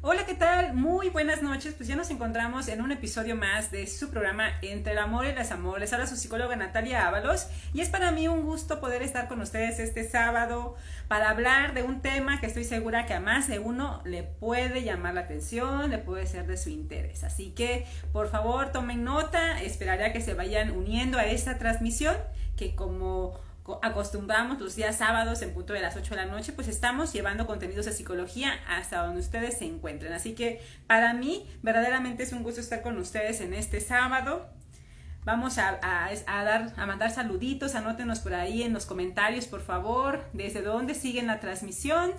Hola, ¿qué tal? Muy buenas noches. Pues ya nos encontramos en un episodio más de su programa Entre el amor y las amores. Ahora su psicóloga Natalia Ábalos y es para mí un gusto poder estar con ustedes este sábado para hablar de un tema que estoy segura que a más de uno le puede llamar la atención, le puede ser de su interés. Así que, por favor, tomen nota, esperaré a que se vayan uniendo a esta transmisión que como acostumbramos los días sábados en punto de las 8 de la noche, pues estamos llevando contenidos de psicología hasta donde ustedes se encuentren. Así que para mí verdaderamente es un gusto estar con ustedes en este sábado. Vamos a, dar, a mandar saluditos, anótenos por ahí en los comentarios, por favor, desde dónde siguen la transmisión.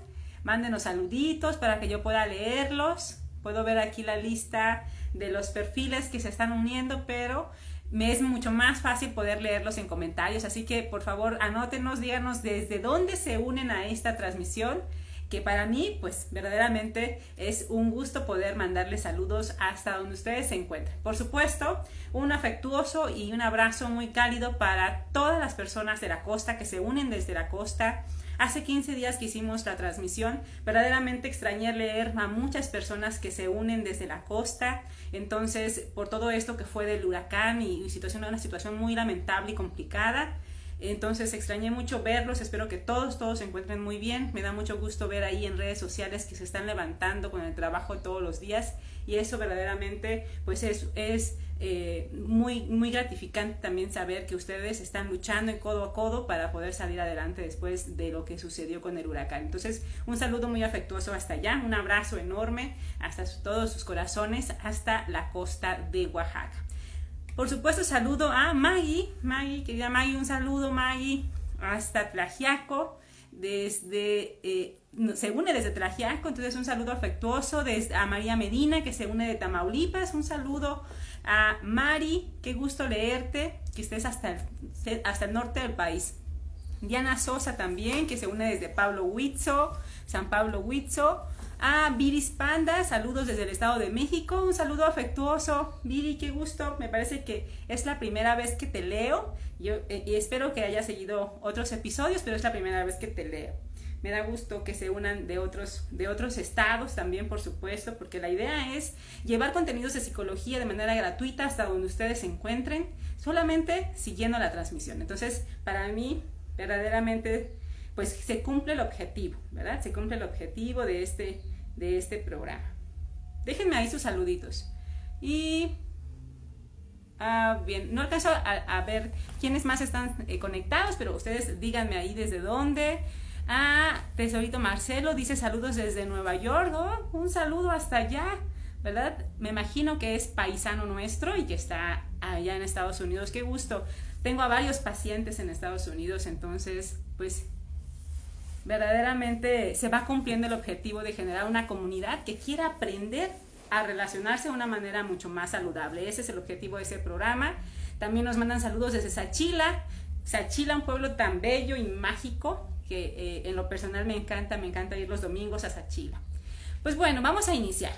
Mándenos saluditos para que yo pueda leerlos. Puedo ver aquí la lista de los perfiles que se están uniendo, pero me es mucho más fácil poder leerlos en comentarios, así que por favor anótenos, díganos desde dónde se unen a esta transmisión, que para mí pues verdaderamente es un gusto poder mandarles saludos hasta donde ustedes se encuentren. Por supuesto, un afectuoso y un abrazo muy cálido para todas las personas de la costa que se unen desde la costa Hace 15 días que hicimos la transmisión, verdaderamente extrañé leer a muchas personas que se unen desde la costa. Entonces, por todo esto que fue del huracán y, situación, una situación muy lamentable y complicada, entonces extrañé mucho verlos, espero que todos, todos se encuentren muy bien. Me da mucho gusto ver ahí en redes sociales que se están levantando con el trabajo todos los días y eso verdaderamente pues es, es eh, muy, muy gratificante también saber que ustedes están luchando codo a codo para poder salir adelante después de lo que sucedió con el huracán. Entonces, un saludo muy afectuoso hasta allá, un abrazo enorme hasta todos sus corazones, hasta la costa de Oaxaca. Por supuesto, saludo a Maggie, Maggie, querida Maggie, un saludo Maggie, hasta Tlajiaco, desde, eh, se une desde entonces un saludo afectuoso desde, a María Medina, que se une de Tamaulipas, un saludo a Mari, qué gusto leerte, que estés hasta el, hasta el norte del país. Diana Sosa también, que se une desde Pablo Huitzo, San Pablo Huitzo. A Viris Panda, saludos desde el Estado de México, un saludo afectuoso. Viri, qué gusto, me parece que es la primera vez que te leo. Yo, eh, y espero que hayas seguido otros episodios, pero es la primera vez que te leo. Me da gusto que se unan de otros, de otros estados también, por supuesto, porque la idea es llevar contenidos de psicología de manera gratuita hasta donde ustedes se encuentren, solamente siguiendo la transmisión. Entonces, para mí, verdaderamente, pues se cumple el objetivo, ¿verdad? Se cumple el objetivo de este, de este programa. Déjenme ahí sus saluditos. Y Ah, bien, no alcanzo a, ver quiénes más están eh, conectados, pero ustedes díganme ahí desde dónde. Ah, Tesorito Marcelo dice saludos desde Nueva York. Oh, un saludo hasta allá, ¿verdad? Me imagino que es paisano nuestro y que está allá en Estados Unidos. Qué gusto. Tengo a varios pacientes en Estados Unidos, entonces, pues verdaderamente se va cumpliendo el objetivo de generar una comunidad que quiera aprender a relacionarse de una manera mucho más saludable. Ese es el objetivo de ese programa. También nos mandan saludos desde Sachila. Sachila, un pueblo tan bello y mágico que eh, en lo personal me encanta, me encanta ir los domingos a Sachila. Pues bueno, vamos a iniciar.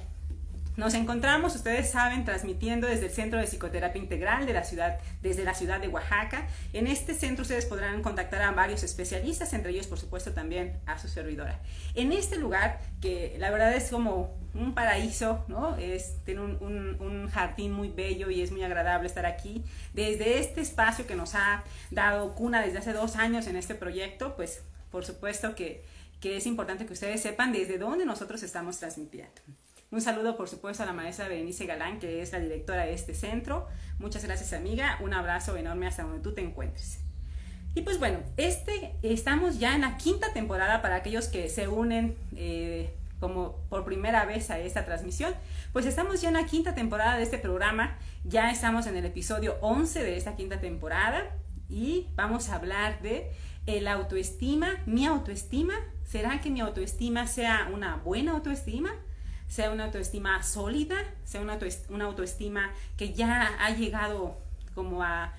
Nos encontramos, ustedes saben, transmitiendo desde el Centro de Psicoterapia Integral de la ciudad, desde la ciudad de Oaxaca. En este centro ustedes podrán contactar a varios especialistas, entre ellos, por supuesto, también a su servidora. En este lugar, que la verdad es como un paraíso, ¿no? Es, tiene un, un, jardín muy bello y es muy agradable estar aquí. Desde este espacio que nos ha dado cuna desde hace dos años en este proyecto, pues por supuesto que, que es importante que ustedes sepan desde dónde nosotros estamos transmitiendo. Un saludo, por supuesto, a la maestra Berenice Galán, que es la directora de este centro. Muchas gracias, amiga. Un abrazo enorme hasta donde tú te encuentres. Y pues bueno, este, estamos ya en la quinta temporada para aquellos que se unen eh, como por primera vez a esta transmisión. Pues estamos ya en la quinta temporada de este programa. Ya estamos en el episodio 11 de esta quinta temporada y vamos a hablar de el autoestima, mi autoestima. ¿Será que mi autoestima sea una buena autoestima? Sea una autoestima sólida, sea una, autoestima que ya ha llegado como a,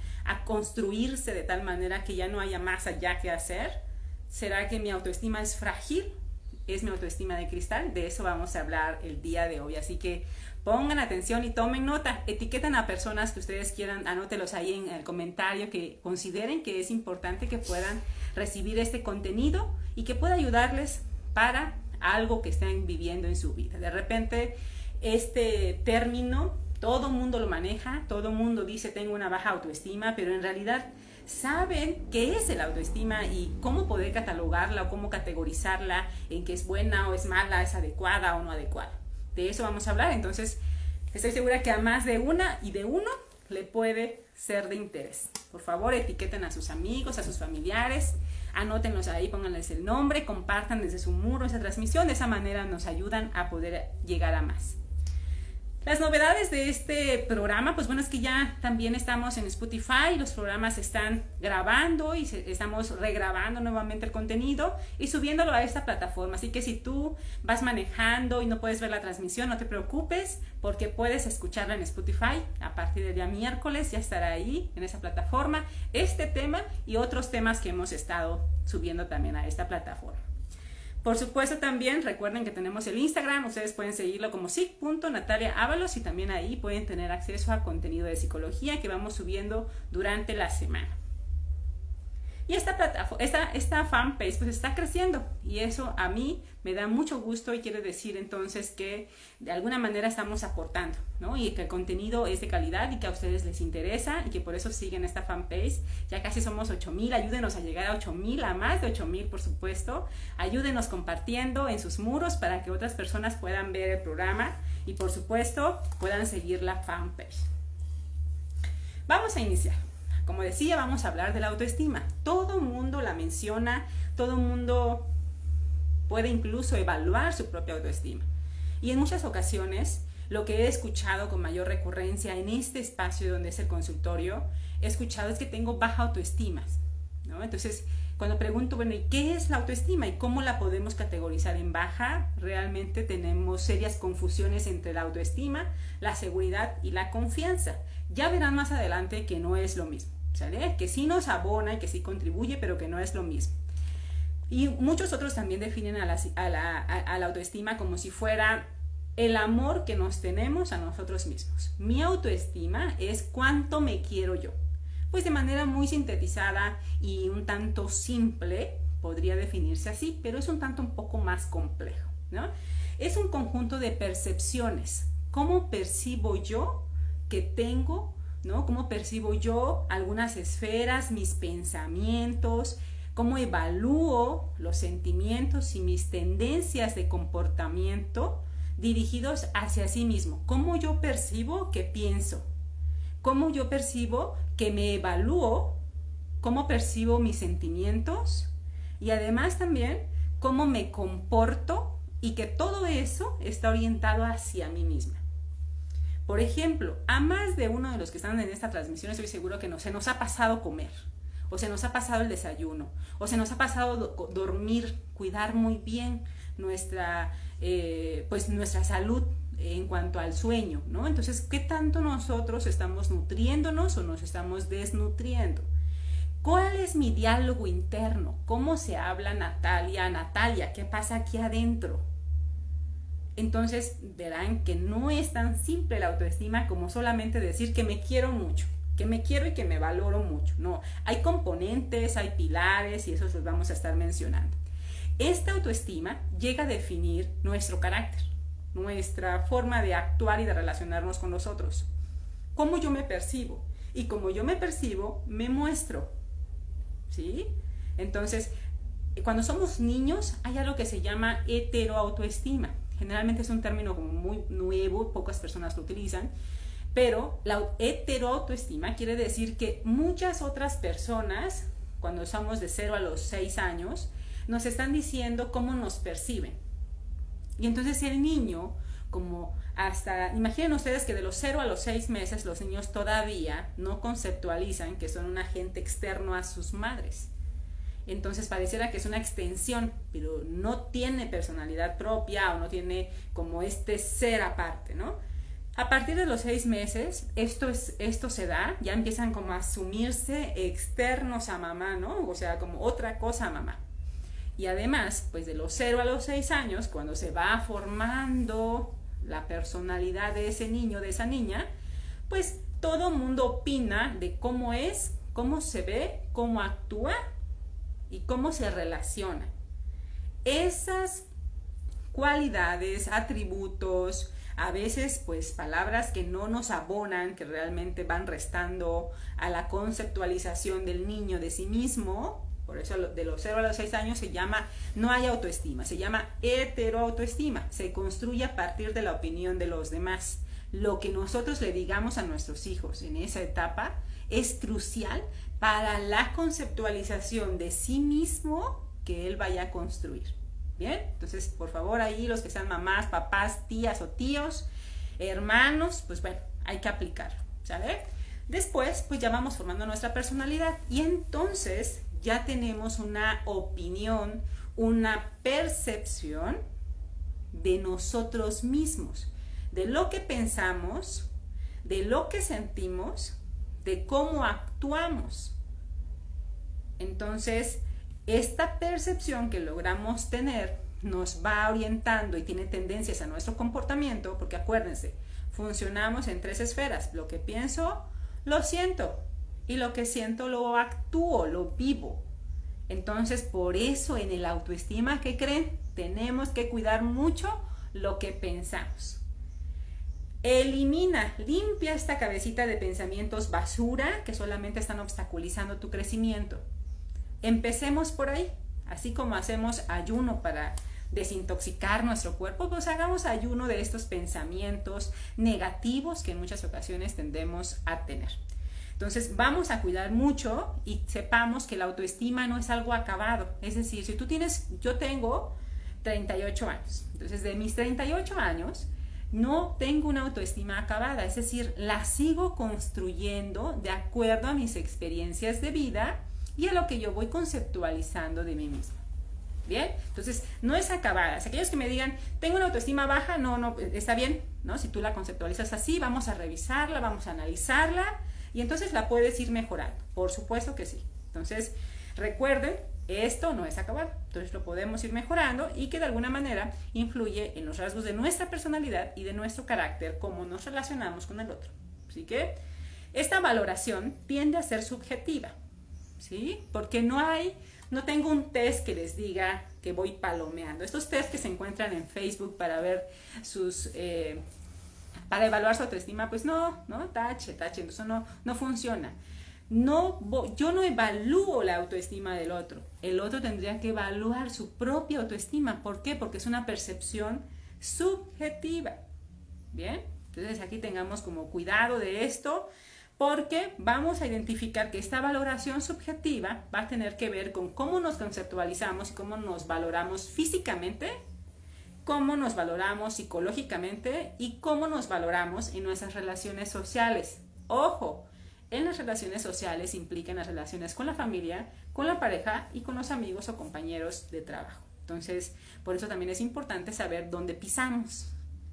construirse de tal manera que ya no haya más allá que hacer. ¿Será que mi autoestima es frágil? ¿Es mi autoestima de cristal? De eso vamos a hablar el día de hoy. Así que pongan atención y tomen nota. Etiquetan a personas que ustedes quieran, anótelos ahí en el comentario que consideren que es importante que puedan recibir este contenido y que pueda ayudarles para algo que estén viviendo en su vida. De repente, este término, todo mundo lo maneja, todo mundo dice tengo una baja autoestima, pero en realidad saben qué es el autoestima y cómo poder catalogarla o cómo categorizarla en que es buena o es mala, es adecuada o no adecuada. De eso vamos a hablar, entonces estoy segura que a más de una y de uno le puede ser de interés. Por favor, etiqueten a sus amigos, a sus familiares, anótenlos ahí, pónganles el nombre, compartan desde su muro esa transmisión, de esa manera nos ayudan a poder llegar a más. Las novedades de este programa, pues bueno, es que ya también estamos en Spotify, los programas están grabando y estamos regrabando nuevamente el contenido y subiéndolo a esta plataforma. Así que si tú vas manejando y no puedes ver la transmisión, no te preocupes porque puedes escucharla en Spotify. A partir del día miércoles ya estará ahí en esa plataforma este tema y otros temas que hemos estado subiendo también a esta plataforma. Por supuesto también recuerden que tenemos el Instagram, ustedes pueden seguirlo como sig.nataliaábalos y también ahí pueden tener acceso a contenido de psicología que vamos subiendo durante la semana. Y esta plataforma, esta, esta fanpage pues está creciendo y eso a mí me da mucho gusto y quiere decir entonces que de alguna manera estamos aportando, ¿no? Y que el contenido es de calidad y que a ustedes les interesa y que por eso siguen esta fanpage. Ya casi somos 8000, ayúdenos a llegar a 8000, a más de 8000 por supuesto. Ayúdenos compartiendo en sus muros para que otras personas puedan ver el programa y por supuesto puedan seguir la fanpage. Vamos a iniciar. Como decía, vamos a hablar de la autoestima. Todo mundo la menciona, todo mundo puede incluso evaluar su propia autoestima. Y en muchas ocasiones, lo que he escuchado con mayor recurrencia en este espacio donde es el consultorio, he escuchado es que tengo baja autoestima. Entonces, cuando pregunto, bueno, ¿y qué es la autoestima y cómo la podemos categorizar en baja? Realmente tenemos serias confusiones entre la autoestima, la seguridad y la confianza. Ya verán más adelante que no es lo mismo, ¿sale? Que sí nos abona y que sí contribuye, pero que no es lo mismo. Y muchos otros también definen a la, autoestima como si fuera el amor que nos tenemos a nosotros mismos. Mi autoestima es cuánto me quiero yo. Pues de manera muy sintetizada y un tanto simple podría definirse así, pero es un tanto un poco más complejo, ¿no? Es un conjunto de percepciones. ¿Cómo percibo yo que tengo, ¿no? ¿Cómo percibo yo algunas esferas, mis pensamientos, cómo evalúo los sentimientos y mis tendencias de comportamiento dirigidos hacia sí mismo, cómo yo percibo que pienso, cómo yo percibo que me evalúo, cómo percibo mis sentimientos y además también cómo me comporto y que todo eso está orientado hacia mí misma. Por ejemplo, a más de uno de los que están en esta transmisión estoy seguro que no, se nos ha pasado comer o se nos ha pasado el desayuno, o se nos ha pasado dormir, cuidar muy bien nuestra, eh, pues nuestra salud en cuanto al sueño, ¿no? Entonces, ¿qué tanto nosotros estamos nutriéndonos o nos estamos desnutriendo? ¿Cuál es mi diálogo interno? ¿Cómo se habla Natalia, Natalia? ¿Qué pasa aquí adentro? Entonces verán que no es tan simple la autoestima como solamente decir que me quiero mucho que me quiero y que me valoro mucho. No, hay componentes, hay pilares y esos los vamos a estar mencionando. Esta autoestima llega a definir nuestro carácter, nuestra forma de actuar y de relacionarnos con los otros. Cómo yo me percibo. Y como yo me percibo, me muestro. ¿Sí? Entonces, cuando somos niños, hay algo que se llama heteroautoestima. Generalmente es un término muy nuevo, pocas personas lo utilizan, pero la heteroautoestima quiere decir que muchas otras personas, cuando somos de 0 a los 6 años, nos están diciendo cómo nos perciben. Y entonces el niño, como hasta, imaginen ustedes que de los 0 a los 6 meses los niños todavía no conceptualizan que son un agente externo a sus madres. Entonces pareciera que es una extensión, pero no tiene personalidad propia o no tiene como este ser aparte, ¿no? A partir de los seis meses, esto, es, esto se da, ya empiezan como a asumirse externos a mamá, ¿no? O sea, como otra cosa a mamá. Y además, pues de los cero a los seis años, cuando se va formando la personalidad de ese niño, de esa niña, pues todo mundo opina de cómo es, cómo se ve, cómo actúa y cómo se relaciona. Esas cualidades, atributos, a veces pues palabras que no nos abonan, que realmente van restando a la conceptualización del niño de sí mismo. Por eso de los 0 a los 6 años se llama, no hay autoestima, se llama heteroautoestima. Se construye a partir de la opinión de los demás. Lo que nosotros le digamos a nuestros hijos en esa etapa es crucial para la conceptualización de sí mismo que él vaya a construir. Bien, entonces por favor ahí los que sean mamás, papás, tías o tíos, hermanos, pues bueno, hay que aplicarlo, ¿sale? Después, pues ya vamos formando nuestra personalidad y entonces ya tenemos una opinión, una percepción de nosotros mismos, de lo que pensamos, de lo que sentimos, de cómo actuamos. Entonces, esta percepción que logramos tener nos va orientando y tiene tendencias a nuestro comportamiento, porque acuérdense, funcionamos en tres esferas. Lo que pienso, lo siento. Y lo que siento, lo actúo, lo vivo. Entonces, por eso en el autoestima, ¿qué creen? Tenemos que cuidar mucho lo que pensamos. Elimina, limpia esta cabecita de pensamientos basura que solamente están obstaculizando tu crecimiento. Empecemos por ahí, así como hacemos ayuno para desintoxicar nuestro cuerpo, pues hagamos ayuno de estos pensamientos negativos que en muchas ocasiones tendemos a tener. Entonces vamos a cuidar mucho y sepamos que la autoestima no es algo acabado. Es decir, si tú tienes, yo tengo 38 años, entonces de mis 38 años no tengo una autoestima acabada, es decir, la sigo construyendo de acuerdo a mis experiencias de vida y a lo que yo voy conceptualizando de mí misma. Bien, entonces no es acabada. aquellos que me digan, tengo una autoestima baja, no, no, está bien, ¿no? Si tú la conceptualizas así, vamos a revisarla, vamos a analizarla y entonces la puedes ir mejorando. Por supuesto que sí. Entonces, recuerden, esto no es acabado. Entonces lo podemos ir mejorando y que de alguna manera influye en los rasgos de nuestra personalidad y de nuestro carácter, cómo nos relacionamos con el otro. Así que esta valoración tiende a ser subjetiva. ¿sí? Porque no hay, no tengo un test que les diga que voy palomeando. Estos test que se encuentran en Facebook para ver sus, eh, para evaluar su autoestima, pues no, no, tache, tache, eso no, no funciona. No, yo no evalúo la autoestima del otro. El otro tendría que evaluar su propia autoestima. ¿Por qué? Porque es una percepción subjetiva. Bien, entonces aquí tengamos como cuidado de esto porque vamos a identificar que esta valoración subjetiva va a tener que ver con cómo nos conceptualizamos y cómo nos valoramos físicamente, cómo nos valoramos psicológicamente y cómo nos valoramos en nuestras relaciones sociales. Ojo, en las relaciones sociales implican las relaciones con la familia, con la pareja y con los amigos o compañeros de trabajo. Entonces, por eso también es importante saber dónde pisamos,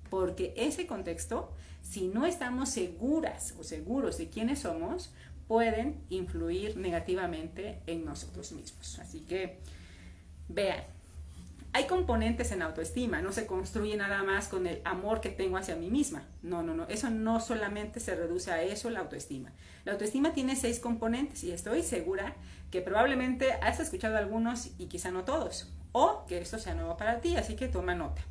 porque ese contexto si no estamos seguras o seguros de quiénes somos, pueden influir negativamente en nosotros mismos. Así que vean, hay componentes en autoestima, no se construye nada más con el amor que tengo hacia mí misma. No, no, no, eso no solamente se reduce a eso la autoestima. La autoestima tiene seis componentes y estoy segura que probablemente has escuchado algunos y quizá no todos, o que esto sea nuevo para ti, así que toma nota.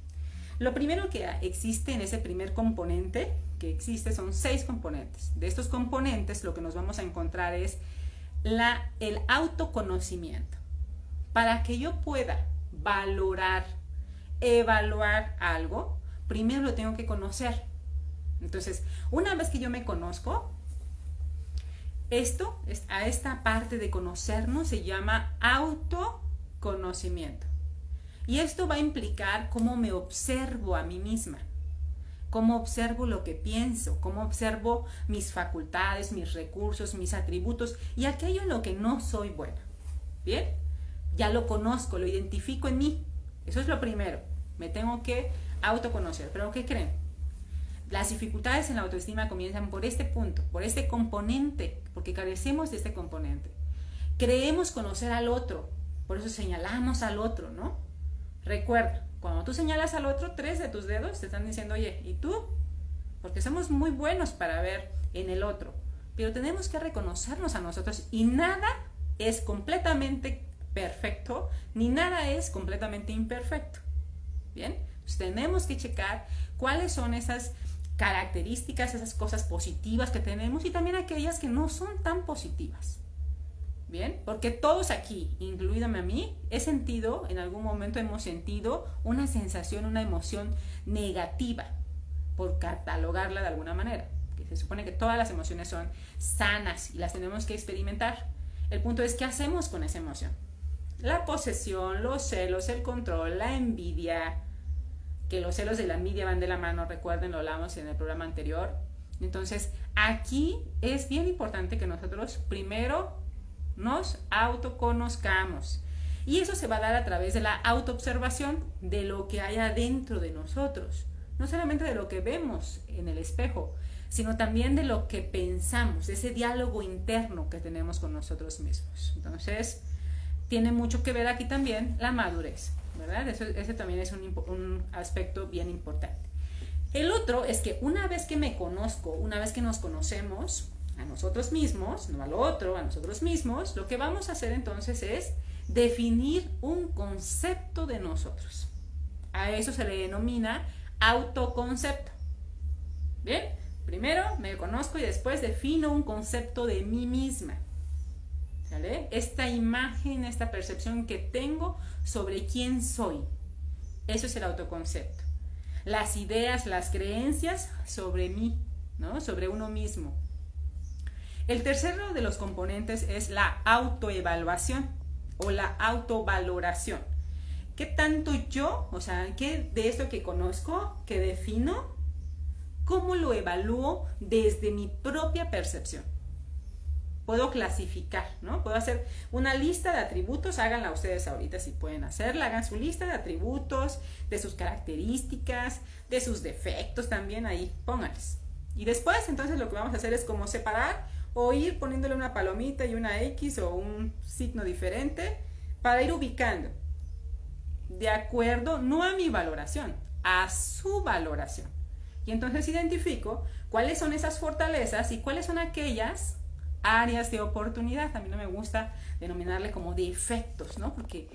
Lo primero que existe en ese primer componente que existe son seis componentes. De estos componentes lo que nos vamos a encontrar es la, el autoconocimiento. Para que yo pueda valorar, evaluar algo, primero lo tengo que conocer. Entonces, una vez que yo me conozco, esto, a esta parte de conocernos se llama autoconocimiento. Y esto va a implicar cómo me observo a mí misma, cómo observo lo que pienso, cómo observo mis facultades, mis recursos, mis atributos y aquello en lo que no soy buena. ¿Bien? Ya lo conozco, lo identifico en mí. Eso es lo primero. Me tengo que autoconocer. Pero ¿qué creen? Las dificultades en la autoestima comienzan por este punto, por este componente, porque carecemos de este componente. Creemos conocer al otro, por eso señalamos al otro, ¿no? Recuerda, cuando tú señalas al otro, tres de tus dedos te están diciendo, oye, ¿y tú? Porque somos muy buenos para ver en el otro, pero tenemos que reconocernos a nosotros y nada es completamente perfecto, ni nada es completamente imperfecto. ¿Bien? tenemos que checar cuáles son esas características, esas cosas positivas que tenemos y también aquellas que no son tan positivas. Bien, porque todos aquí, incluídome a mí, he sentido, en algún momento hemos sentido una sensación, una emoción negativa, por catalogarla de alguna manera. Que se supone que todas las emociones son sanas y las tenemos que experimentar. El punto es, ¿qué hacemos con esa emoción? La posesión, los celos, el control, la envidia, que los celos de la envidia van de la mano, recuerden, lo hablamos en el programa anterior. Entonces, aquí es bien importante que nosotros primero nos autoconozcamos. Y eso se va a dar a través de la autoobservación de lo que hay adentro de nosotros. No solamente de lo que vemos en el espejo, sino también de lo que pensamos, ese diálogo interno que tenemos con nosotros mismos. Entonces, tiene mucho que ver aquí también la madurez, ¿verdad? Ese también es un, un aspecto bien importante. El otro es que una vez que me conozco, una vez que nos conocemos, a nosotros mismos, no al otro, a nosotros mismos, lo que vamos a hacer entonces es definir un concepto de nosotros. A eso se le denomina autoconcepto. Bien, primero me conozco y después defino un concepto de mí misma. Esta imagen, esta percepción que tengo sobre quién soy. Eso es el autoconcepto. Las ideas, las creencias sobre mí, ¿no? Sobre uno mismo. El tercero de los componentes es la autoevaluación o la autovaloración. ¿Qué tanto yo, o sea, qué de esto que conozco, que defino, cómo lo evalúo desde mi propia percepción? Puedo clasificar, ¿no? Puedo hacer una lista de atributos, háganla ustedes ahorita si pueden hacerla, hagan su lista de atributos, de sus características, de sus defectos también ahí, pónganles. Y después entonces lo que vamos a hacer es como separar o ir poniéndole una palomita y una X o un signo diferente para ir ubicando. De acuerdo, no a mi valoración, a su valoración. Y entonces identifico cuáles son esas fortalezas y cuáles son aquellas áreas de oportunidad. A mí no me gusta denominarle como defectos, ¿no? Porque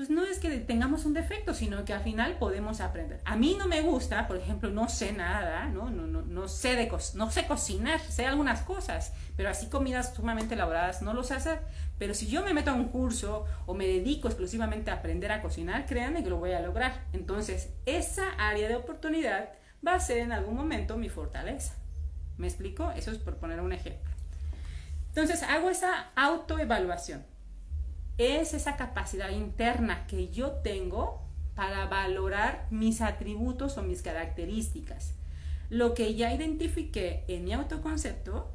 pues no es que tengamos un defecto, sino que al final podemos aprender. A mí no me gusta, por ejemplo, no sé nada, no, no, no, sé no sé cocinar, sé algunas cosas, pero así comidas sumamente elaboradas no lo sé hacer. Pero si yo me meto a un curso o me dedico exclusivamente a aprender a cocinar, créanme que lo voy a lograr. Entonces, esa área de oportunidad va a ser en algún momento mi fortaleza. ¿Me explico? Eso es por poner un ejemplo. Entonces, hago esa autoevaluación es esa capacidad interna que yo tengo para valorar mis atributos o mis características. Lo que ya identifiqué en mi autoconcepto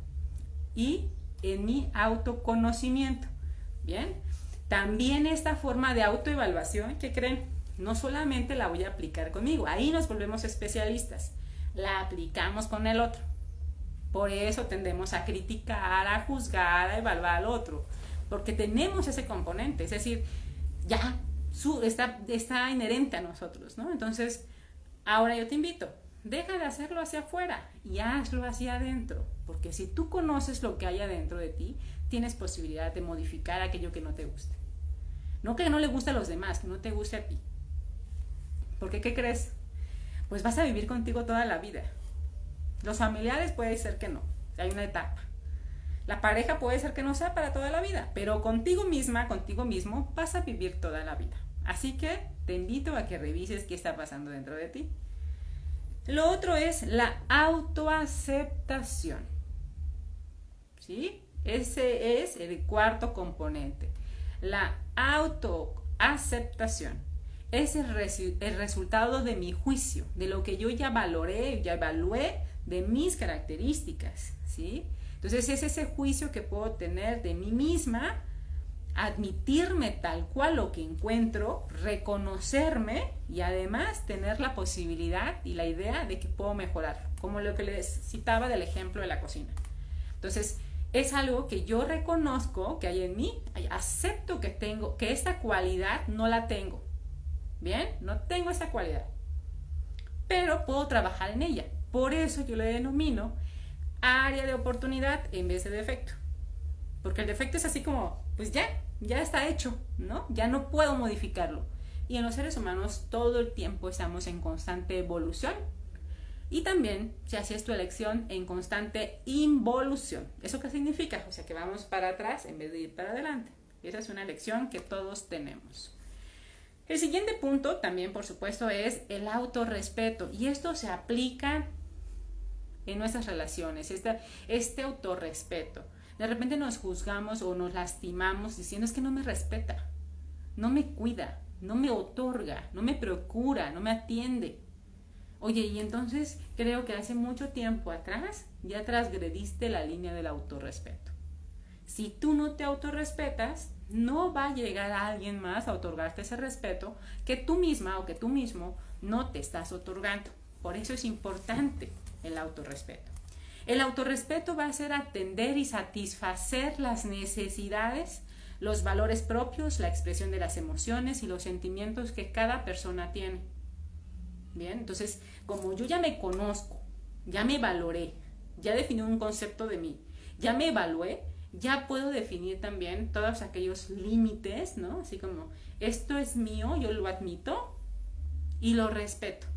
y en mi autoconocimiento. Bien, también esta forma de autoevaluación, ¿qué creen? No solamente la voy a aplicar conmigo, ahí nos volvemos especialistas, la aplicamos con el otro. Por eso tendemos a criticar, a juzgar, a evaluar al otro porque tenemos ese componente, es decir, ya está, inherente a nosotros, ¿no? Entonces, ahora yo te invito, deja de hacerlo hacia afuera y hazlo hacia adentro, porque si tú conoces lo que hay adentro de ti, tienes posibilidad de modificar aquello que no te guste. No que no le guste a los demás, que no te guste a ti. Porque, ¿qué crees? Pues vas a vivir contigo toda la vida. Los familiares puede ser que no, hay una etapa. La pareja puede ser que no sea para toda la vida, pero contigo misma, contigo mismo, vas a vivir toda la vida. Así que te invito a que revises qué está pasando dentro de ti. Lo otro es la autoaceptación. ¿Sí? Ese es el cuarto componente. La autoaceptación es el, resultado de mi juicio, de lo que yo ya valoré, ya evalué de mis características, ¿sí? Entonces es ese juicio que puedo tener de mí misma, admitirme tal cual lo que encuentro, reconocerme y además tener la posibilidad y la idea de que puedo mejorar, como lo que les citaba del ejemplo de la cocina. Entonces, es algo que yo reconozco que hay en mí, acepto que tengo, que esta cualidad no la tengo. Bien, no tengo esa cualidad, pero puedo trabajar en ella. Por eso yo le denomino área de oportunidad en vez de defecto. Porque el defecto es así como, pues ya, ya está hecho, ¿no? Ya no puedo modificarlo. Y en los seres humanos todo el tiempo estamos en constante evolución y también, si así es tu elección, en constante involución. ¿Eso qué significa? O sea, que vamos para atrás en vez de ir para adelante. Esa es una elección que todos tenemos. El siguiente punto también, por supuesto, es el autorrespeto. Y esto se aplica en nuestras relaciones, este, este autorrespeto. De repente nos juzgamos o nos lastimamos diciendo es que no me respeta, no me cuida, no me otorga, no me procura, no me atiende. Oye, y entonces creo que hace mucho tiempo atrás ya transgrediste la línea del autorrespeto. Si tú no te autorrespetas, no va a llegar a alguien más a otorgarte ese respeto que tú misma o que tú mismo no te estás otorgando. Por eso es importante el autorrespeto. El autorrespeto va a ser atender y satisfacer las necesidades, los valores propios, la expresión de las emociones y los sentimientos que cada persona tiene. Bien, entonces, como yo ya me conozco, ya me valoré, ya definí un concepto de mí, ya me evalué, ya puedo definir también todos aquellos límites, ¿no? Así como, esto es mío, yo lo admito y lo respeto.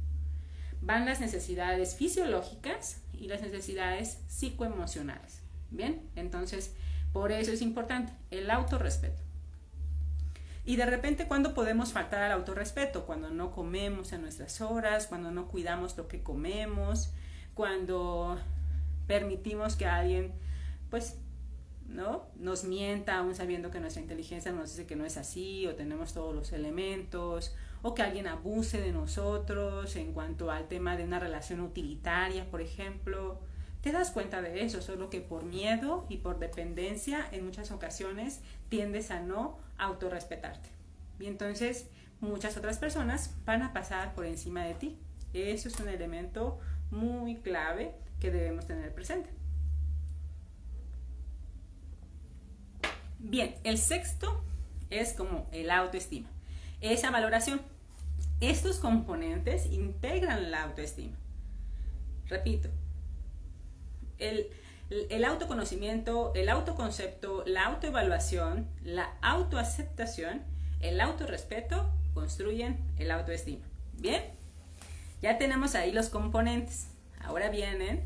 Van las necesidades fisiológicas y las necesidades psicoemocionales. Bien, entonces, por eso es importante el autorrespeto. Y de repente, ¿cuándo podemos faltar al autorrespeto? Cuando no comemos a nuestras horas, cuando no cuidamos lo que comemos, cuando permitimos que alguien, pues, ¿no? Nos mienta aún sabiendo que nuestra inteligencia nos dice que no es así, o tenemos todos los elementos, o que alguien abuse de nosotros en cuanto al tema de una relación utilitaria, por ejemplo. Te das cuenta de eso, solo que por miedo y por dependencia en muchas ocasiones tiendes a no autorrespetarte. Y entonces muchas otras personas van a pasar por encima de ti. Eso es un elemento muy clave que debemos tener presente. Bien, el sexto es como el autoestima. Esa valoración. Estos componentes integran la autoestima. Repito, el, autoconocimiento, el autoconcepto, la autoevaluación, la autoaceptación, el autorrespeto construyen el autoestima. Bien, ya tenemos ahí los componentes. Ahora vienen,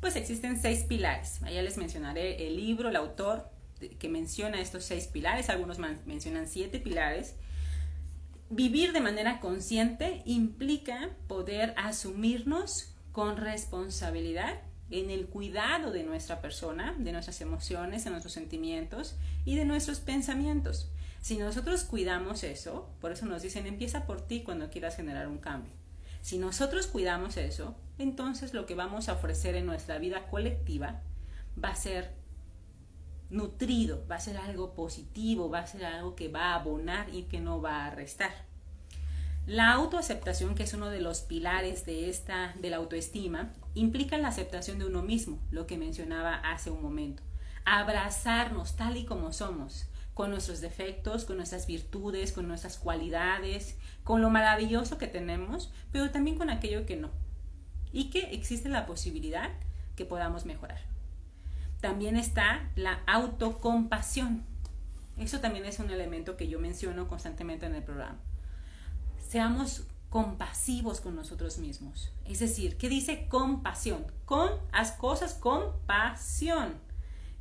pues existen seis pilares. Allá les mencionaré el libro, el autor que menciona estos seis pilares, algunos mencionan siete pilares. Vivir de manera consciente implica poder asumirnos con responsabilidad en el cuidado de nuestra persona, de nuestras emociones, de nuestros sentimientos y de nuestros pensamientos. Si nosotros cuidamos eso, por eso nos dicen empieza por ti cuando quieras generar un cambio. Si nosotros cuidamos eso, entonces lo que vamos a ofrecer en nuestra vida colectiva va a ser nutrido, va a ser algo positivo, va a ser algo que va a abonar y que no va a restar. La autoaceptación, que es uno de los pilares de esta de la autoestima, implica la aceptación de uno mismo, lo que mencionaba hace un momento. Abrazarnos tal y como somos, con nuestros defectos, con nuestras virtudes, con nuestras cualidades, con lo maravilloso que tenemos, pero también con aquello que no. Y que existe la posibilidad que podamos mejorar. También está la autocompasión. Eso también es un elemento que yo menciono constantemente en el programa seamos compasivos con nosotros mismos. Es decir, ¿qué dice compasión? Con, haz cosas con pasión,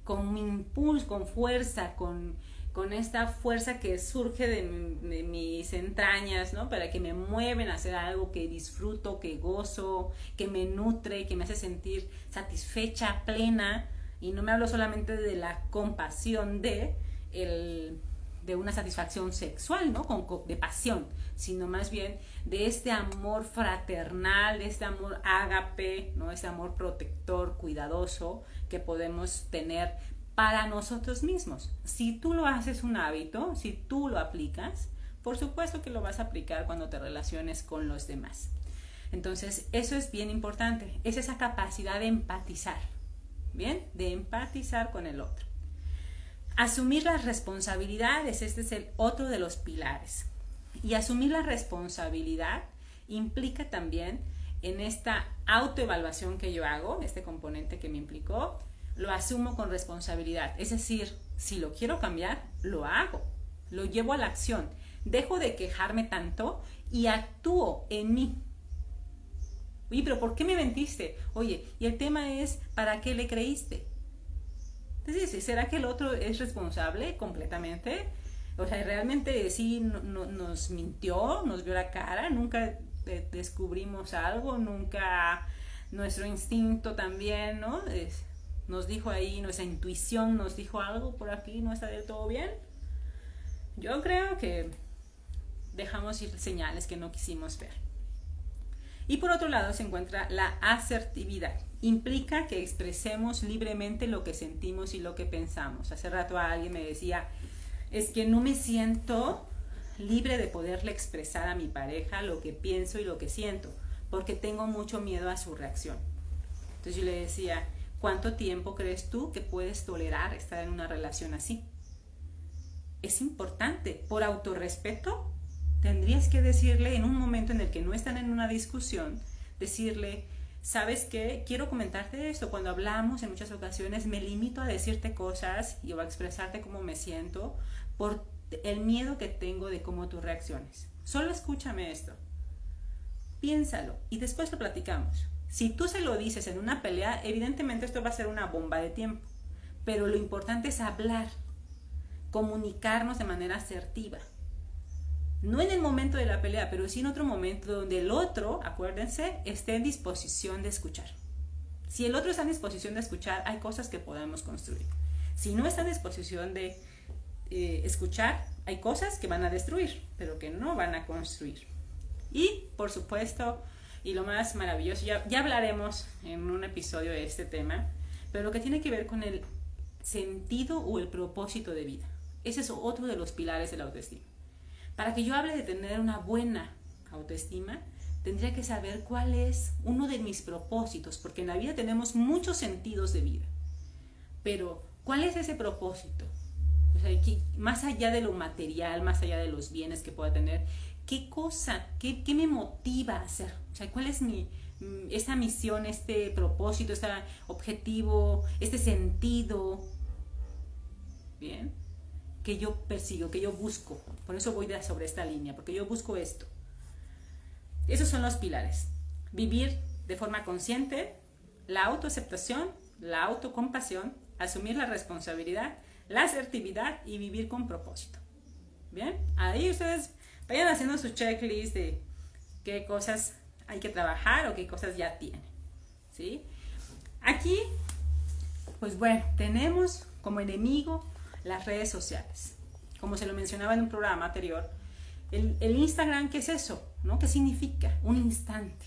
con impulso, con fuerza, con, con esta fuerza que surge de, de, mis entrañas, ¿no? Para que me mueven a hacer algo que disfruto, que gozo, que me nutre, que me hace sentir satisfecha, plena. Y no me hablo solamente de la compasión de el de una satisfacción sexual, ¿no? Con, de pasión, sino más bien de este amor fraternal, de este amor ágape, ¿no? Este amor protector, cuidadoso que podemos tener para nosotros mismos. Si tú lo haces un hábito, si tú lo aplicas, por supuesto que lo vas a aplicar cuando te relaciones con los demás. Entonces, eso es bien importante, es esa capacidad de empatizar, ¿bien? De empatizar con el otro. Asumir las responsabilidades, este es el otro de los pilares. Y asumir la responsabilidad implica también en esta autoevaluación que yo hago, este componente que me implicó, lo asumo con responsabilidad. Es decir, si lo quiero cambiar, lo hago, lo llevo a la acción, dejo de quejarme tanto y actúo en mí. Oye, pero ¿por qué me mentiste? Oye, y el tema es, ¿para qué le creíste? Entonces, ¿será que el otro es responsable completamente? O sea, realmente sí nos mintió, nos vio la cara, nunca descubrimos algo, nunca nuestro instinto también, ¿no? nos dijo ahí, nuestra intuición nos dijo algo por aquí, no está del todo bien. Yo creo que dejamos ir señales que no quisimos ver. Y por otro lado se encuentra la asertividad. Implica que expresemos libremente lo que sentimos y lo que pensamos. Hace rato alguien me decía, es que no me siento libre de poderle expresar a mi pareja lo que pienso y lo que siento, porque tengo mucho miedo a su reacción. Entonces yo le decía, ¿cuánto tiempo crees tú que puedes tolerar estar en una relación así? Es importante, por autorrespeto, tendrías que decirle en un momento en el que no están en una discusión, decirle, ¿sabes qué? Quiero comentarte esto. Cuando hablamos en muchas ocasiones me limito a decirte cosas y a expresarte cómo me siento por el miedo que tengo de cómo tú reacciones. Solo escúchame esto. Piénsalo y después lo platicamos. Si tú se lo dices en una pelea, evidentemente esto va a ser una bomba de tiempo. Pero lo importante es hablar, comunicarnos de manera asertiva. No en el momento de la pelea, pero sí en otro momento donde el otro, acuérdense, esté en disposición de escuchar. Si el otro está en disposición de escuchar, hay cosas que podemos construir. Si no está en disposición de eh, escuchar, hay cosas que van a destruir, pero que no van a construir. Y, por supuesto, y lo más maravilloso, ya, hablaremos en un episodio de este tema, pero lo que tiene que ver con el sentido o el propósito de vida. Ese es otro de los pilares de la autoestima. Para que yo hable de tener una buena autoestima, tendría que saber cuál es uno de mis propósitos, porque en la vida tenemos muchos sentidos de vida. Pero, ¿cuál es ese propósito? más allá de lo material, más allá de los bienes que pueda tener, ¿qué cosa, qué, me motiva a hacer? O sea, ¿cuál es mi, mm, esta misión, este propósito, este objetivo, este sentido? Bien, que yo persigo, que yo busco. Por eso voy sobre esta línea, porque yo busco esto. Esos son los pilares. Vivir de forma consciente, la autoaceptación, la autocompasión, asumir la responsabilidad la asertividad y vivir con propósito. Bien, ahí ustedes vayan haciendo su checklist de qué cosas hay que trabajar o qué cosas ya tienen. ¿Sí? Aquí, pues bueno, tenemos como enemigo las redes sociales. Como se lo mencionaba en un programa anterior, el, Instagram, ¿qué es eso? ¿No? ¿Qué significa? Un instante.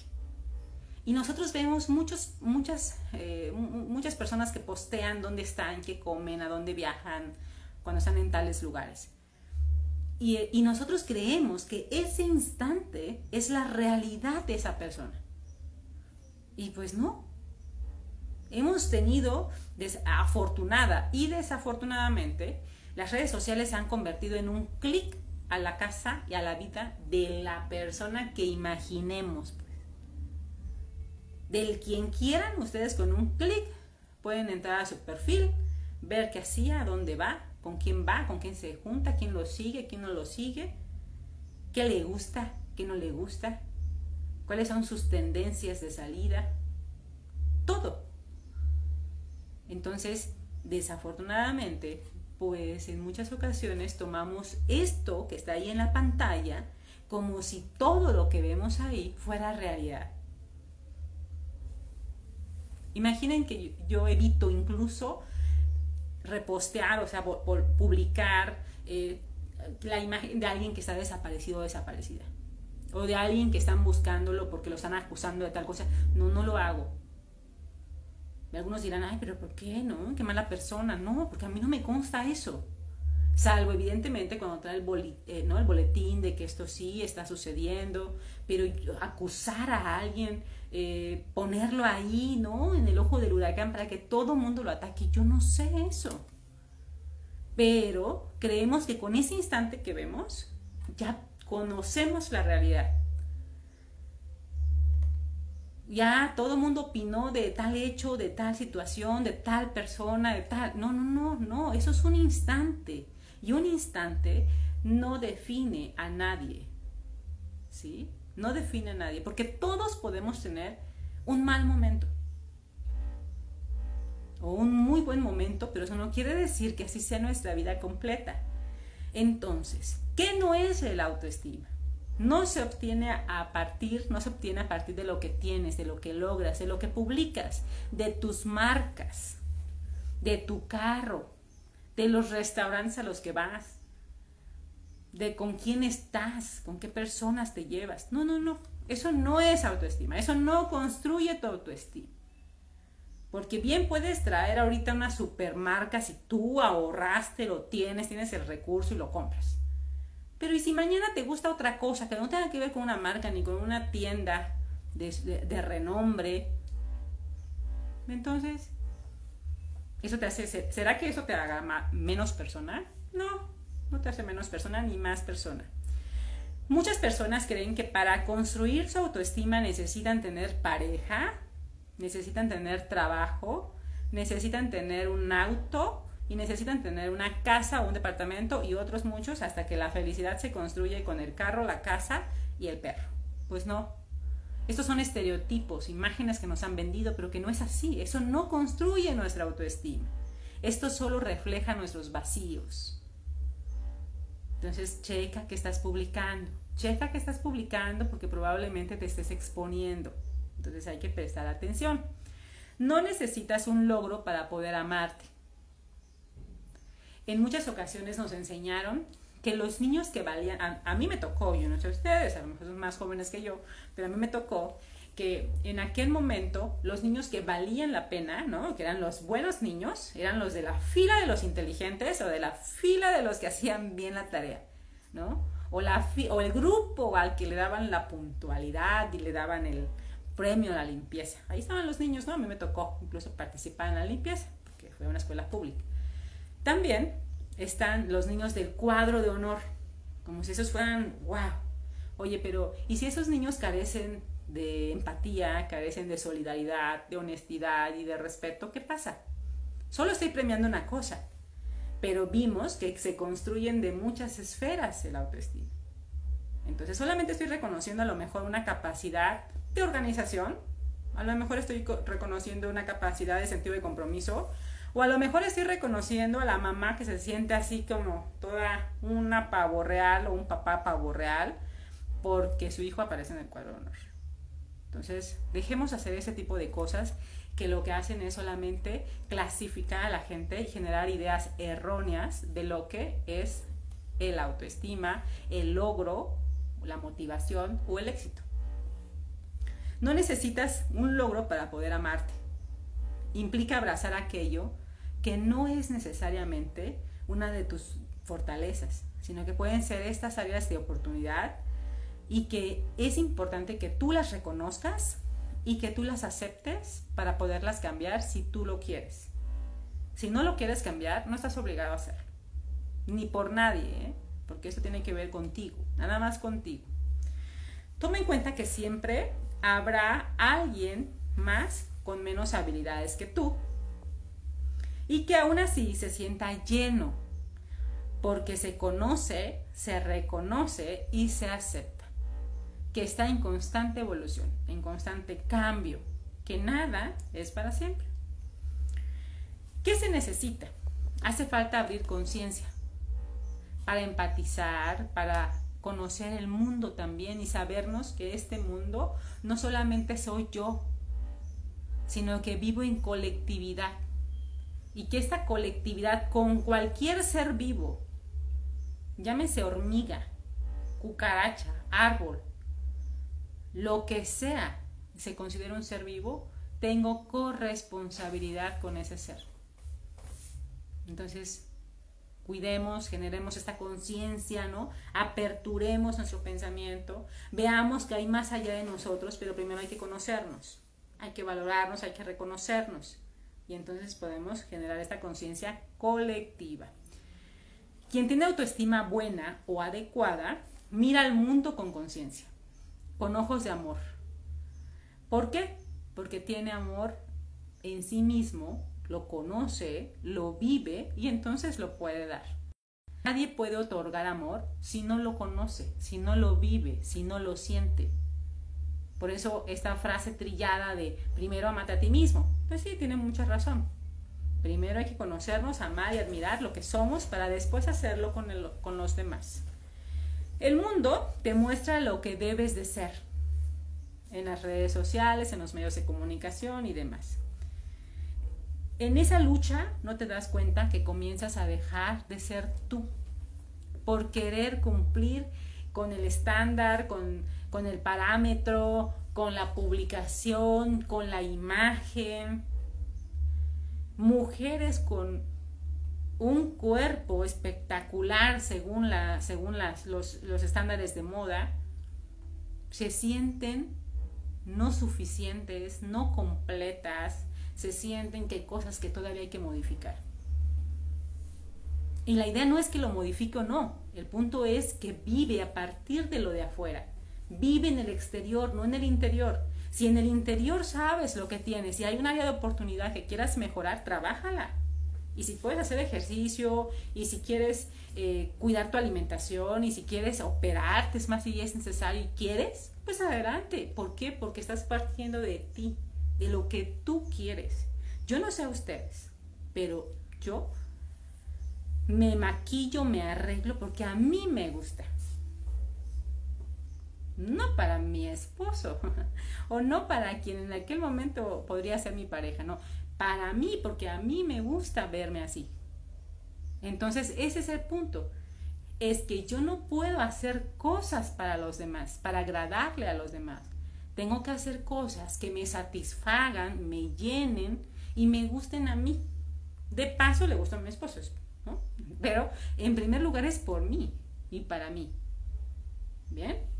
Y nosotros vemos muchos, muchas, eh, muchas personas que postean dónde están, qué comen, a dónde viajan, cuando están en tales lugares. Y, nosotros creemos que ese instante es la realidad de esa persona. Y pues no. Hemos tenido, afortunada y desafortunadamente, las redes sociales se han convertido en un clic a la casa y a la vida de la persona que imaginemos del quien quieran, ustedes con un clic pueden entrar a su perfil, ver qué hacía, dónde va, con quién va, con quién se junta, quién lo sigue, quién no lo sigue, qué le gusta, qué no le gusta, cuáles son sus tendencias de salida, todo. Entonces, desafortunadamente, pues en muchas ocasiones tomamos esto que está ahí en la pantalla como si todo lo que vemos ahí fuera realidad. Imaginen que yo evito incluso repostear, o sea, publicar eh, la imagen de alguien que está desaparecido o desaparecida. O de alguien que están buscándolo porque lo están acusando de tal cosa. No, no lo hago. Algunos dirán, ay, pero ¿por qué no? Qué mala persona. No, porque a mí no me consta eso. Salvo evidentemente cuando trae el, eh, ¿no? el boletín de que esto sí está sucediendo, pero acusar a alguien, eh, ponerlo ahí, ¿no? En el ojo del huracán para que todo mundo lo ataque, yo no sé eso. Pero creemos que con ese instante que vemos, ya conocemos la realidad. Ya todo el mundo opinó de tal hecho, de tal situación, de tal persona, de tal... No, no, no, no, eso es un instante y un instante no define a nadie. ¿Sí? No define a nadie, porque todos podemos tener un mal momento o un muy buen momento, pero eso no quiere decir que así sea nuestra vida completa. Entonces, ¿qué no es el autoestima? No se obtiene a partir, no se obtiene a partir de lo que tienes, de lo que logras, de lo que publicas, de tus marcas, de tu carro, de los restaurantes a los que vas, de con quién estás, con qué personas te llevas. No, no, no. Eso no es autoestima. Eso no construye tu autoestima. Porque bien puedes traer ahorita una supermarca si tú ahorraste, lo tienes, tienes el recurso y lo compras. Pero ¿y si mañana te gusta otra cosa que no tenga que ver con una marca ni con una tienda de, renombre? Entonces, ¿eso te hace, ¿será que eso te haga menos persona? No, no te hace menos persona ni más persona. Muchas personas creen que para construir su autoestima necesitan tener pareja, necesitan tener trabajo, necesitan tener un auto y necesitan tener una casa un departamento y otros muchos hasta que la felicidad se construye con el carro, la casa y el perro. Pues no. Estos son estereotipos, imágenes que nos han vendido, pero que no es así. Eso no construye nuestra autoestima. Esto solo refleja nuestros vacíos. Entonces, checa que estás publicando. Checa que estás publicando porque probablemente te estés exponiendo. Entonces hay que prestar atención. No necesitas un logro para poder amarte. En muchas ocasiones nos enseñaron que los niños que valían, a, mí me tocó, yo no sé ustedes, a lo mejor son más jóvenes que yo, pero a mí me tocó que en aquel momento los niños que valían la pena, ¿no? Que eran los buenos niños, eran los de la fila de los inteligentes o de la fila de los que hacían bien la tarea, ¿no? O, la o el grupo al que le daban la puntualidad y le daban el premio a la limpieza. Ahí estaban los niños, ¿no? A mí me tocó incluso participar en la limpieza, porque fue una escuela pública. También están los niños del cuadro de honor, como si esos fueran, wow. Oye, pero ¿y si esos niños carecen de empatía, carecen de solidaridad, de honestidad y de respeto, ¿qué pasa? Solo estoy premiando una cosa, pero vimos que se construyen de muchas esferas el autoestima. Entonces solamente estoy reconociendo a lo mejor una capacidad de organización, a lo mejor estoy reconociendo una capacidad de sentido de compromiso, o a lo mejor estoy reconociendo a la mamá que se siente así como toda una pavo real o un papá pavo real porque su hijo aparece en el cuadro de honor. Entonces, dejemos hacer ese tipo de cosas que lo que hacen es solamente clasificar a la gente y generar ideas erróneas de lo que es el autoestima, el logro, la motivación o el éxito. No necesitas un logro para poder amarte. Implica abrazar aquello que no es necesariamente una de tus fortalezas, sino que pueden ser estas áreas de oportunidad y que es importante que tú las reconozcas y que tú las aceptes para poderlas cambiar si tú lo quieres. Si no lo quieres cambiar, no estás obligado a hacerlo. Ni por nadie, ¿eh? porque eso tiene que ver contigo, nada más contigo. Toma en cuenta que siempre habrá alguien más con menos habilidades que tú y que aún así se sienta lleno porque se conoce, se reconoce y se acepta, que está en constante evolución, en constante cambio, que nada es para siempre. ¿Qué se necesita? Hace falta abrir conciencia para empatizar, para conocer el mundo también y sabernos que este mundo no solamente soy yo, sino que vivo en colectividad y que esta colectividad con cualquier ser vivo, llámese hormiga, cucaracha, árbol, lo que sea, se considera un ser vivo, tengo corresponsabilidad con ese ser. Entonces, cuidemos, generemos esta conciencia, ¿no? Aperturemos nuestro pensamiento, veamos que hay más allá de nosotros, pero primero hay que conocernos, hay que valorarnos, hay que reconocernos y entonces podemos generar esta conciencia colectiva. Quien tiene autoestima buena o adecuada, mira al mundo con conciencia, con ojos de amor. ¿Por qué? Porque tiene amor en sí mismo, lo conoce, lo vive y entonces lo puede dar. Nadie puede otorgar amor si no lo conoce, si no lo vive, si no lo siente. Por eso esta frase trillada de primero amate a ti mismo, pues sí, tiene mucha razón. Primero hay que conocernos, amar y admirar lo que somos para después hacerlo con, con los demás. El mundo te muestra lo que debes de ser en las redes sociales, en los medios de comunicación y demás. En esa lucha no te das cuenta que comienzas a dejar de ser tú por querer cumplir con el estándar, con, con el parámetro, con la publicación, con la imagen. Mujeres con un cuerpo espectacular según, según los, los estándares de moda, se sienten no suficientes, no completas, se sienten que hay cosas que todavía hay que modificar. Y la idea no es que lo modifique o no, el punto es que vive a partir de lo de afuera, vive en el exterior, no en el interior. Si en el interior sabes lo que tienes, si hay un área de oportunidad que quieras mejorar, trabájala. Y si puedes hacer ejercicio, y si quieres eh, cuidar tu alimentación, y si quieres operarte, es más si es necesario y quieres, pues adelante. ¿Por qué? Porque estás partiendo de ti de lo que tú quieres. Yo no sé a ustedes, pero yo me maquillo, me arreglo porque a mí me gusta. No para mi esposo o no para quien en aquel momento podría ser mi pareja, no, para mí porque a mí me gusta verme así. Entonces ese es el punto. Es que yo no puedo hacer cosas para los demás, para agradarle a los demás. Tengo que hacer cosas que me satisfagan, me llenen y me gusten a mí. De paso le gustan a mi esposo, ¿no? Pero en primer lugar es por mí y para mí. ¿Bien?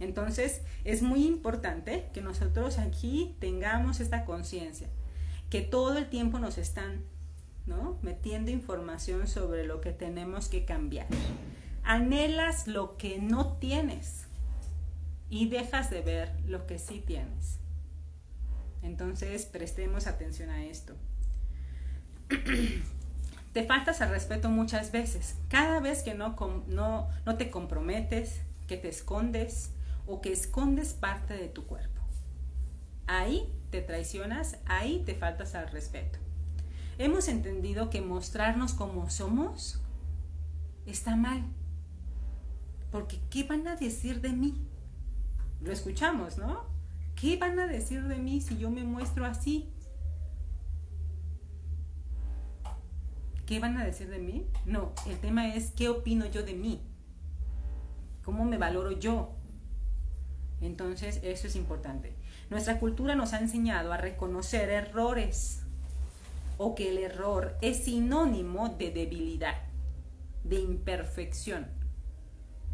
Entonces es muy importante que nosotros aquí tengamos esta conciencia, que todo el tiempo nos están ¿no? metiendo información sobre lo que tenemos que cambiar. Anhelas lo que no tienes y dejas de ver lo que sí tienes. Entonces, prestemos atención a esto. te faltas al respeto muchas veces. Cada vez que no, no, no te comprometes, que te escondes o que escondes parte de tu cuerpo. Ahí te traicionas, ahí te faltas al respeto. Hemos entendido que mostrarnos como somos está mal. Porque ¿qué van a decir de mí? lo escuchamos, ¿no? ¿Qué van a decir de mí si yo me muestro así? ¿Qué van a decir de mí? No, el tema es qué opino yo de mí. ¿Cómo me valoro yo? Entonces, eso es importante. Nuestra cultura nos ha enseñado a reconocer errores o que el error es sinónimo de debilidad, de imperfección.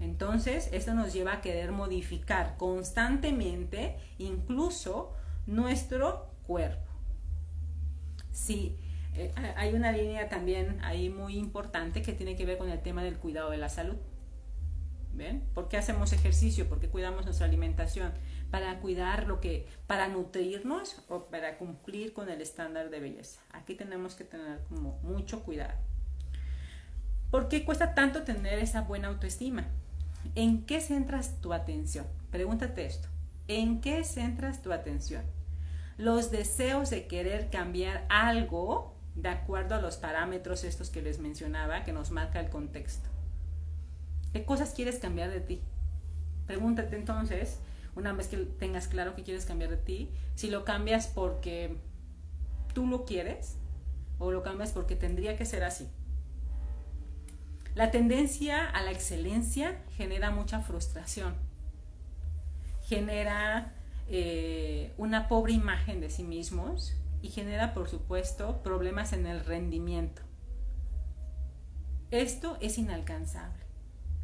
Entonces, esto nos lleva a querer modificar constantemente incluso nuestro cuerpo. Sí, eh, hay una línea también ahí muy importante que tiene que ver con el tema del cuidado de la salud. ¿Por qué hacemos ejercicio? ¿Por qué cuidamos nuestra alimentación? Para cuidar lo que, para nutrirnos o para cumplir con el estándar de belleza. Aquí tenemos que tener como mucho cuidado. ¿Por qué cuesta tanto tener esa buena autoestima? ¿En qué centras tu atención? Pregúntate esto. ¿En qué centras tu atención? Los deseos de querer cambiar algo de acuerdo a los parámetros estos que les mencionaba, que nos marca el contexto. ¿Qué cosas quieres cambiar de ti? Pregúntate entonces, una vez que tengas claro que quieres cambiar de ti, si lo cambias porque tú lo quieres o lo cambias porque tendría que ser así. La tendencia a la excelencia genera mucha frustración, genera eh, una pobre imagen de sí mismos y genera, por supuesto, problemas en el rendimiento. Esto es inalcanzable.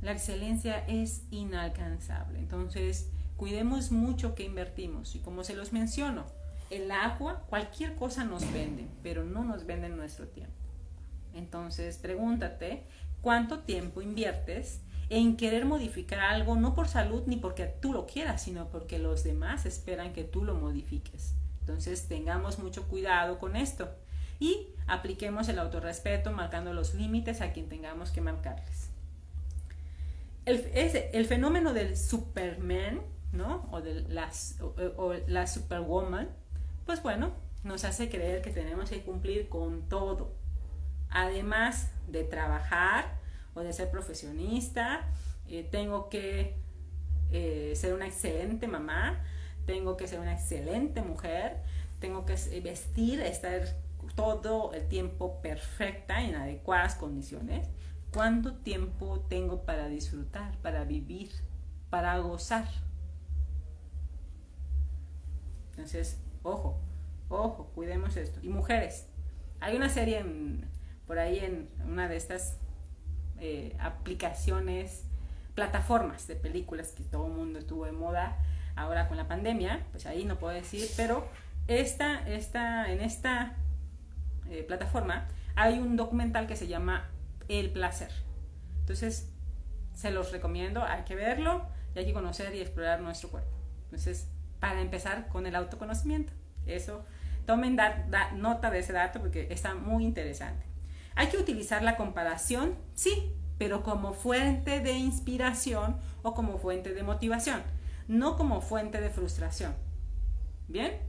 La excelencia es inalcanzable. Entonces, cuidemos mucho que invertimos. Y como se los menciono, el agua, cualquier cosa nos vende, pero no nos venden nuestro tiempo. Entonces, pregúntate cuánto tiempo inviertes en querer modificar algo, no por salud ni porque tú lo quieras, sino porque los demás esperan que tú lo modifiques. Entonces tengamos mucho cuidado con esto. y apliquemos el autorrespeto marcando los límites a quien tengamos que marcarles. El, el fenómeno del Superman, ¿no? O de las, o la Superwoman, pues bueno, nos hace creer que tenemos que cumplir con todo. Además de trabajar o de ser profesionista, eh, tengo que eh, ser una excelente mamá, tengo que ser una excelente mujer, tengo que vestir, estar todo el tiempo perfecta, en adecuadas condiciones. ¿Cuánto tiempo tengo para disfrutar, para vivir, para gozar? Entonces, ojo, ojo, cuidemos esto. Y mujeres, hay una serie por ahí en una de estas eh, aplicaciones, plataformas de películas que todo el mundo estuvo de moda ahora con la pandemia, pues ahí no puedo decir, pero esta, esta, en esta eh, plataforma hay un documental que se llama El placer. Entonces, se los recomiendo, hay que verlo y hay que conocer y explorar nuestro cuerpo. Entonces, para empezar con el autoconocimiento, eso, tomen nota de ese dato porque está muy interesante. Hay que utilizar la comparación, sí, pero como fuente de inspiración o como fuente de motivación, no como fuente de frustración. ¿Bien?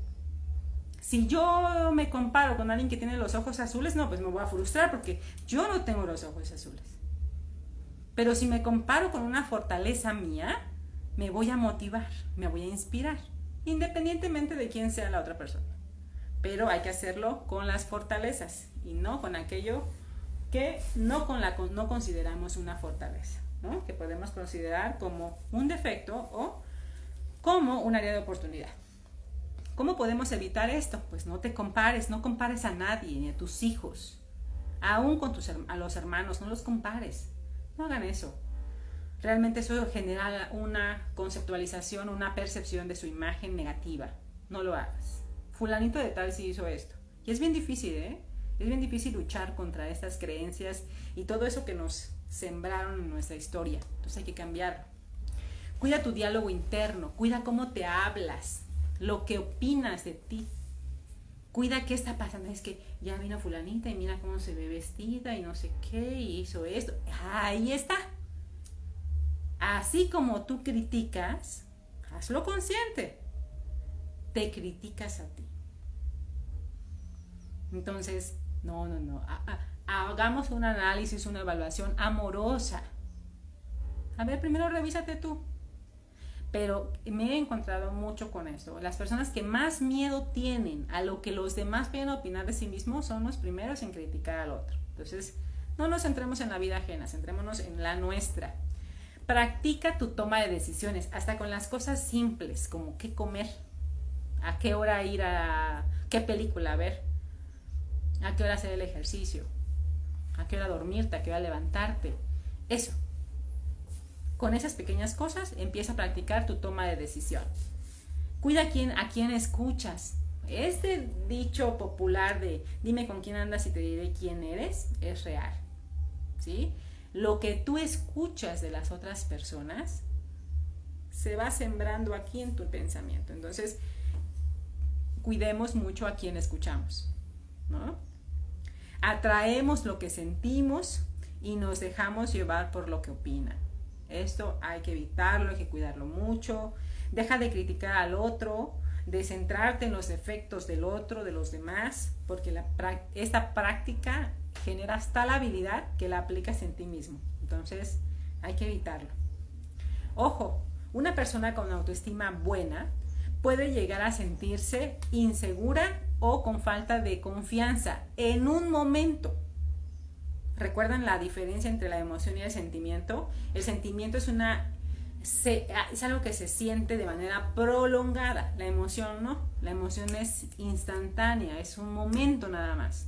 Si yo me comparo con alguien que tiene los ojos azules, no, pues me voy a frustrar porque yo no tengo los ojos azules. Pero si me comparo con una fortaleza mía, me voy a motivar, me voy a inspirar, independientemente de quién sea la otra persona. Pero hay que hacerlo con las fortalezas y no con aquello que no, consideramos una fortaleza, que podemos considerar como un defecto o como un área de oportunidad. ¿Cómo podemos evitar esto? Pues no te compares, no compares a nadie, ni a tus hijos, aún con tus, a los hermanos, no los compares, no hagan eso. Realmente eso genera una conceptualización, una percepción de su imagen negativa. No lo hagas. Fulanito de tal sí hizo esto. Y es bien difícil, ¿eh? Es bien difícil luchar contra estas creencias y todo eso que nos sembraron en nuestra historia. Entonces hay que cambiarlo. Cuida tu diálogo interno, cuida cómo te hablas, lo que opinas de ti. Cuida qué está pasando. Es que ya vino fulanita y mira cómo se ve vestida y no sé qué y hizo esto. Ahí está. Así como tú criticas, hazlo consciente. Te criticas a ti. Entonces, no, no, no. Hagamos un análisis, una evaluación amorosa. A ver, primero revísate tú. Pero me he encontrado mucho con esto. Las personas que más miedo tienen a lo que los demás pueden opinar de sí mismos son los primeros en criticar al otro. Entonces, no nos centremos en la vida ajena, centrémonos en la nuestra. Practica tu toma de decisiones, hasta con las cosas simples, como qué comer, a qué hora ir a qué película ver a qué hora hacer el ejercicio, a qué hora dormirte, a qué hora levantarte. Eso. Con esas pequeñas cosas empieza a practicar tu toma de decisión. Cuida a quién, a quién escuchas. Este dicho popular de dime con quién andas y te diré quién eres es real. ¿Sí? Lo que tú escuchas de las otras personas se va sembrando aquí en tu pensamiento. Entonces, cuidemos mucho a quién escuchamos. ¿no? Atraemos lo que sentimos y nos dejamos llevar por lo que opinan. Esto hay que evitarlo, hay que cuidarlo mucho. Deja de criticar al otro, de centrarte en los efectos del otro, de los demás, porque esta práctica genera hasta la habilidad que la aplicas en ti mismo. Entonces, hay que evitarlo. Ojo, una persona con autoestima buena puede llegar a sentirse insegura o con falta de confianza en un momento. ¿Recuerdan la diferencia entre la emoción y el sentimiento? El sentimiento es una es algo que se siente de manera prolongada. La emoción no, la emoción es instantánea, es un momento nada más.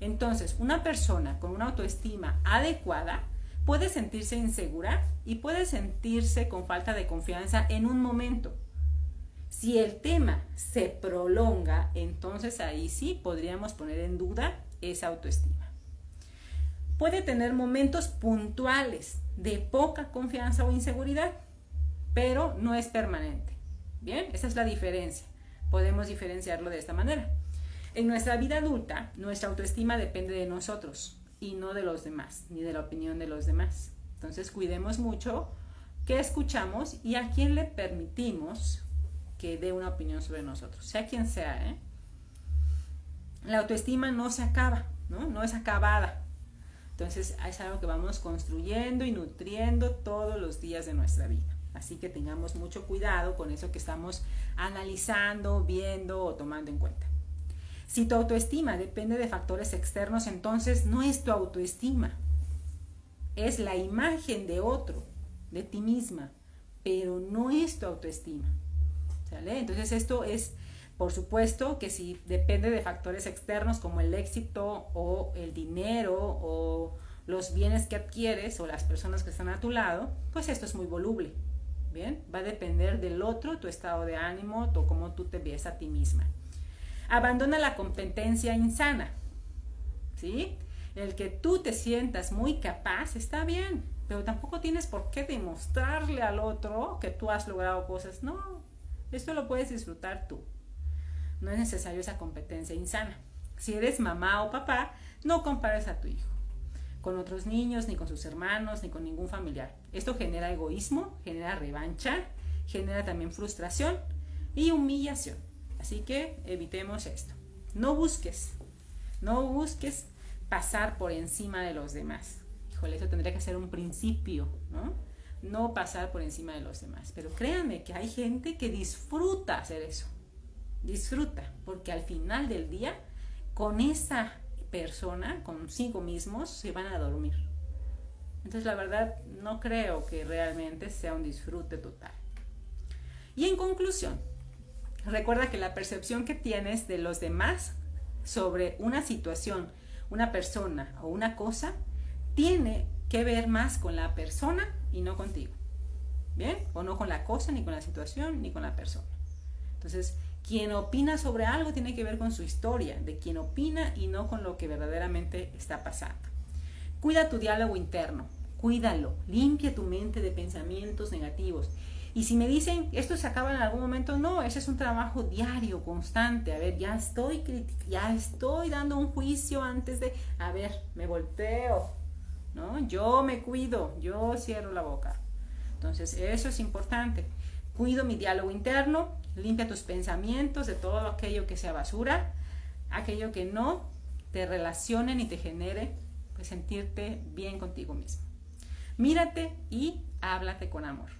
Entonces, una persona con una autoestima adecuada puede sentirse insegura y puede sentirse con falta de confianza en un momento. Si el tema se prolonga, entonces ahí sí podríamos poner en duda esa autoestima. Puede tener momentos puntuales de poca confianza o inseguridad, pero no es permanente. Bien, esa es la diferencia. Podemos diferenciarlo de esta manera. En nuestra vida adulta, nuestra autoestima depende de nosotros y no de los demás, ni de la opinión de los demás. Entonces, cuidemos mucho qué escuchamos y a quién le permitimos que dé una opinión sobre nosotros, sea quien sea. ¿eh? La autoestima no se acaba, ¿no? No es acabada. Entonces, es algo que vamos construyendo y nutriendo todos los días de nuestra vida. Así que tengamos mucho cuidado con eso que estamos analizando, viendo o tomando en cuenta. Si tu autoestima depende de factores externos, entonces no es tu autoestima, es la imagen de otro, de ti misma, pero no es tu autoestima. Entonces esto es, por supuesto, que si depende de factores externos como el éxito o el dinero o los bienes que adquieres o las personas que están a tu lado, pues esto es muy voluble. Bien, va a depender del otro, tu estado de ánimo, o cómo tú te ves a ti misma. Abandona la competencia insana. ¿Sí? El que tú te sientas muy capaz está bien, pero tampoco tienes por qué demostrarle al otro que tú has logrado cosas. No, esto lo puedes disfrutar tú. No es necesario esa competencia insana. Si eres mamá o papá, no compares a tu hijo con otros niños, ni con sus hermanos, ni con ningún familiar. Esto genera egoísmo, genera revancha, genera también frustración y humillación. Así que evitemos esto. No busques, no busques pasar por encima de los demás. Híjole, eso tendría que ser un principio, ¿no? No pasar por encima de los demás. Pero créanme que hay gente que disfruta hacer eso. Disfruta, porque al final del día, con esa persona, consigo mismos, se van a dormir. Entonces, la verdad, no creo que realmente sea un disfrute total. Y en conclusión, Recuerda que la percepción que tienes de los demás sobre una situación, una persona o una cosa tiene que ver más con la persona y no contigo. ¿Bien? O no con la cosa, ni con la situación, ni con la persona. Entonces, quien opina sobre algo tiene que ver con su historia, de quien opina y no con lo que verdaderamente está pasando. Cuida tu diálogo interno, cuídalo, limpia tu mente de pensamientos negativos y si me dicen, esto se acaba en algún momento, no, ese es un trabajo diario, constante. A ver, ya estoy, ya estoy dando un juicio antes de, a ver, me volteo, ¿no? Yo me cuido, yo cierro la boca. Entonces, eso es importante. Cuido mi diálogo interno, limpia tus pensamientos de todo aquello que sea basura, aquello que no te relacione ni te genere pues, sentirte bien contigo mismo. Mírate y háblate con amor.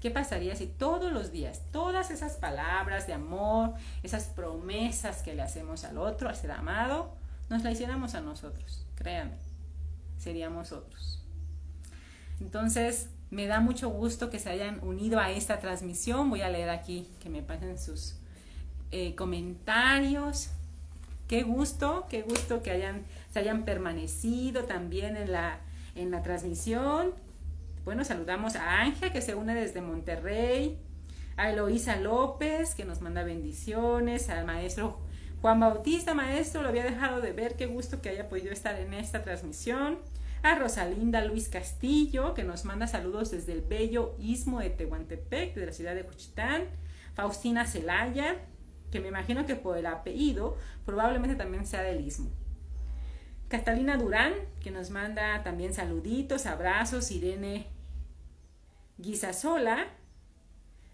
¿Qué pasaría si todos los días, todas esas palabras de amor, esas promesas que le hacemos al otro, al ser amado, nos la hiciéramos a nosotros? Créanme, seríamos otros. Entonces, me da mucho gusto que se hayan unido a esta transmisión. Voy a leer aquí que me pasen sus eh, comentarios. Qué gusto, qué gusto que hayan, se hayan permanecido también en la, en la transmisión. Bueno, saludamos a Ángel que se une desde Monterrey, a Eloísa López que nos manda bendiciones, al maestro Juan Bautista, maestro, lo había dejado de ver, qué gusto que haya podido estar en esta transmisión. A Rosalinda Luis Castillo, que nos manda saludos desde el bello istmo de Tehuantepec, de la ciudad de Juchitán. Faustina Celaya, que me imagino que por el apellido probablemente también sea del istmo. Catalina Durán, que nos manda también saluditos, abrazos. Irene Guisasola.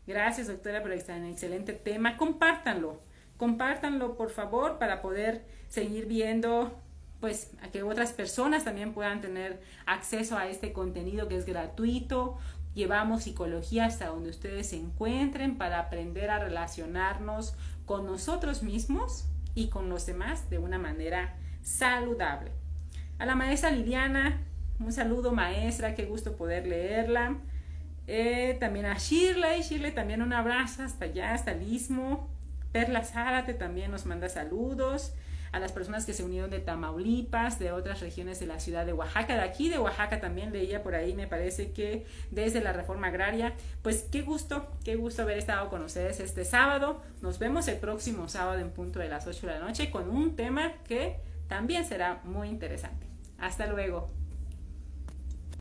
Gracias, doctora, por este excelente tema. Compártanlo, compártanlo, por favor, para poder seguir viendo, pues, a que otras personas también puedan tener acceso a este contenido que es gratuito. Llevamos psicología hasta donde ustedes se encuentren para aprender a relacionarnos con nosotros mismos y con los demás de una manera saludable. A la maestra Liliana, un saludo maestra, qué gusto poder leerla. Eh, también a Shirley, Shirley también un abrazo hasta allá, hasta el istmo. Perla Zárate también nos manda saludos. A las personas que se unieron de Tamaulipas, de otras regiones de la ciudad de Oaxaca, de aquí de Oaxaca también leía por ahí, me parece que desde la reforma agraria. Pues qué gusto, qué gusto haber estado con ustedes este sábado. Nos vemos el próximo sábado en punto de las 8 de la noche con un tema que también será muy interesante. Hasta luego.